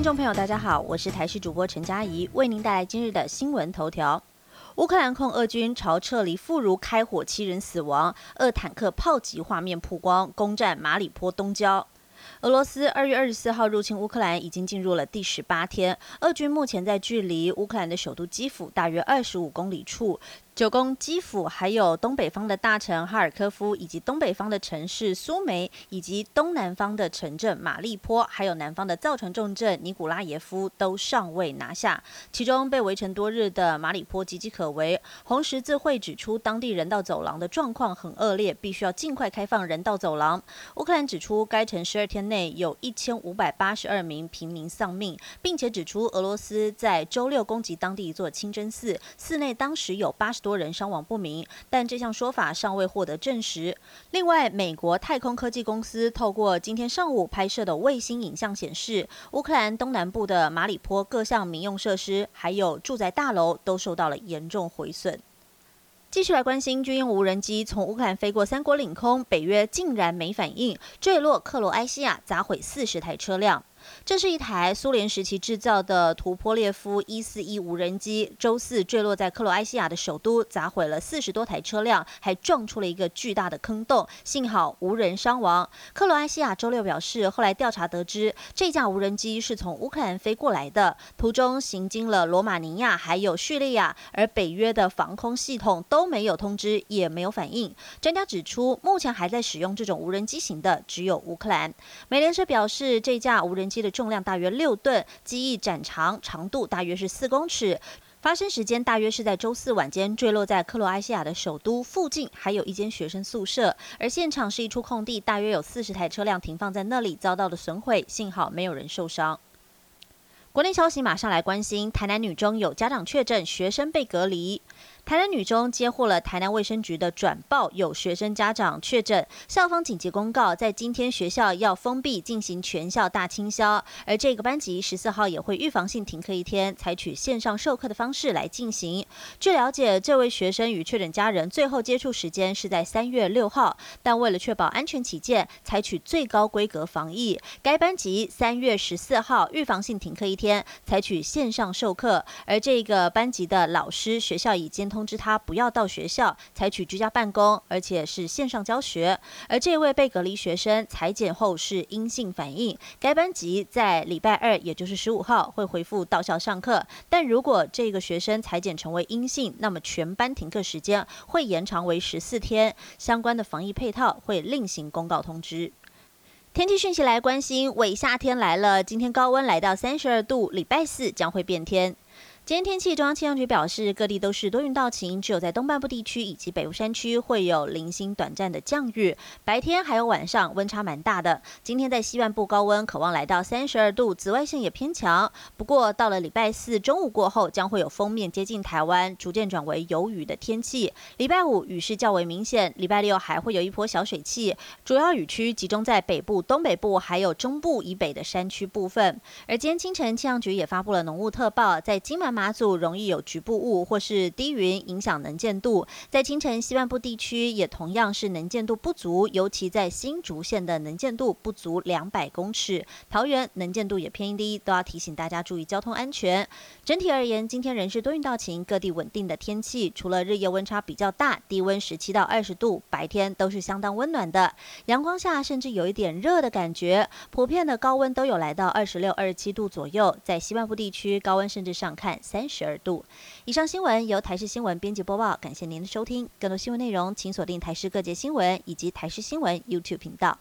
听众朋友，大家好，我是台视主播陈佳怡，为您带来今日的新闻头条。乌克兰控俄军朝撤离妇孺开火，七人死亡，俄坦克炮击画面曝光，攻占马里坡东郊。俄罗斯二月二十四号入侵乌克兰，已经进入了第十八天。俄军目前在距离乌克兰的首都基辅大约二十五公里处。九宫基辅，还有东北方的大城哈尔科夫，以及东北方的城市苏梅，以及东南方的城镇马利坡，还有南方的造船重镇尼古拉耶夫，都尚未拿下。其中被围城多日的马里坡岌岌可危。红十字会指出，当地人道走廊的状况很恶劣，必须要尽快开放人道走廊。乌克兰指出，该城十二天内有一千五百八十二名平民丧命，并且指出俄罗斯在周六攻击当地一座清真寺，寺内当时有八十多。多人伤亡不明，但这项说法尚未获得证实。另外，美国太空科技公司透过今天上午拍摄的卫星影像显示，乌克兰东南部的马里坡各项民用设施还有住宅大楼都受到了严重毁损。继续来关心，军用无人机从乌克兰飞过三国领空，北约竟然没反应，坠落克罗埃西亚，砸毁四十台车辆。这是一台苏联时期制造的图波列夫一四一无人机，周四坠落在克罗埃西亚的首都，砸毁了四十多台车辆，还撞出了一个巨大的坑洞，幸好无人伤亡。克罗埃西亚周六表示，后来调查得知，这架无人机是从乌克兰飞过来的，途中行经了罗马尼亚还有叙利亚，而北约的防空系统都没有通知，也没有反应。专家指出，目前还在使用这种无人机型的只有乌克兰。美联社表示，这架无人机的重量大约六吨，机翼展长，长度大约是四公尺。发生时间大约是在周四晚间，坠落在克罗埃西亚的首都附近，还有一间学生宿舍。而现场是一处空地，大约有四十台车辆停放在那里，遭到了损毁，幸好没有人受伤。国内消息马上来关心，台南女中有家长确诊，学生被隔离。台南女中接获了台南卫生局的转报，有学生家长确诊，校方紧急公告，在今天学校要封闭进行全校大清消，而这个班级十四号也会预防性停课一天，采取线上授课的方式来进行。据了解，这位学生与确诊家人最后接触时间是在三月六号，但为了确保安全起见，采取最高规格防疫，该班级三月十四号预防性停课一天，采取线上授课，而这个班级的老师学校已经。通通知他不要到学校，采取居家办公，而且是线上教学。而这位被隔离学生裁剪后是阴性反应，该班级在礼拜二，也就是十五号会恢复到校上课。但如果这个学生裁剪成为阴性，那么全班停课时间会延长为十四天，相关的防疫配套会另行公告通知。天气讯息来关心，伪夏天来了，今天高温来到三十二度，礼拜四将会变天。今天天气，中央气象局表示，各地都是多云到晴，只有在东半部地区以及北部山区会有零星短暂的降雨。白天还有晚上温差蛮大的。今天在西半部高温，渴望来到三十二度，紫外线也偏强。不过到了礼拜四中午过后，将会有锋面接近台湾，逐渐转为有雨的天气。礼拜五雨势较为明显，礼拜六还会有一波小水汽，主要雨区集中在北部、东北部还有中部以北的山区部分。而今天清晨，气象局也发布了浓雾特报，在金马。马祖容易有局部雾或是低云影响能见度，在清晨西半部地区也同样是能见度不足，尤其在新竹县的能见度不足两百公尺，桃园能见度也偏低，都要提醒大家注意交通安全。整体而言，今天仍是多云到晴，各地稳定的天气，除了日夜温差比较大，低温十七到二十度，白天都是相当温暖的，阳光下甚至有一点热的感觉，普遍的高温都有来到二十六、二十七度左右，在西半部地区高温甚至上看。三十二度以上新闻由台视新闻编辑播报，感谢您的收听。更多新闻内容，请锁定台视各界新闻以及台视新闻 YouTube 频道。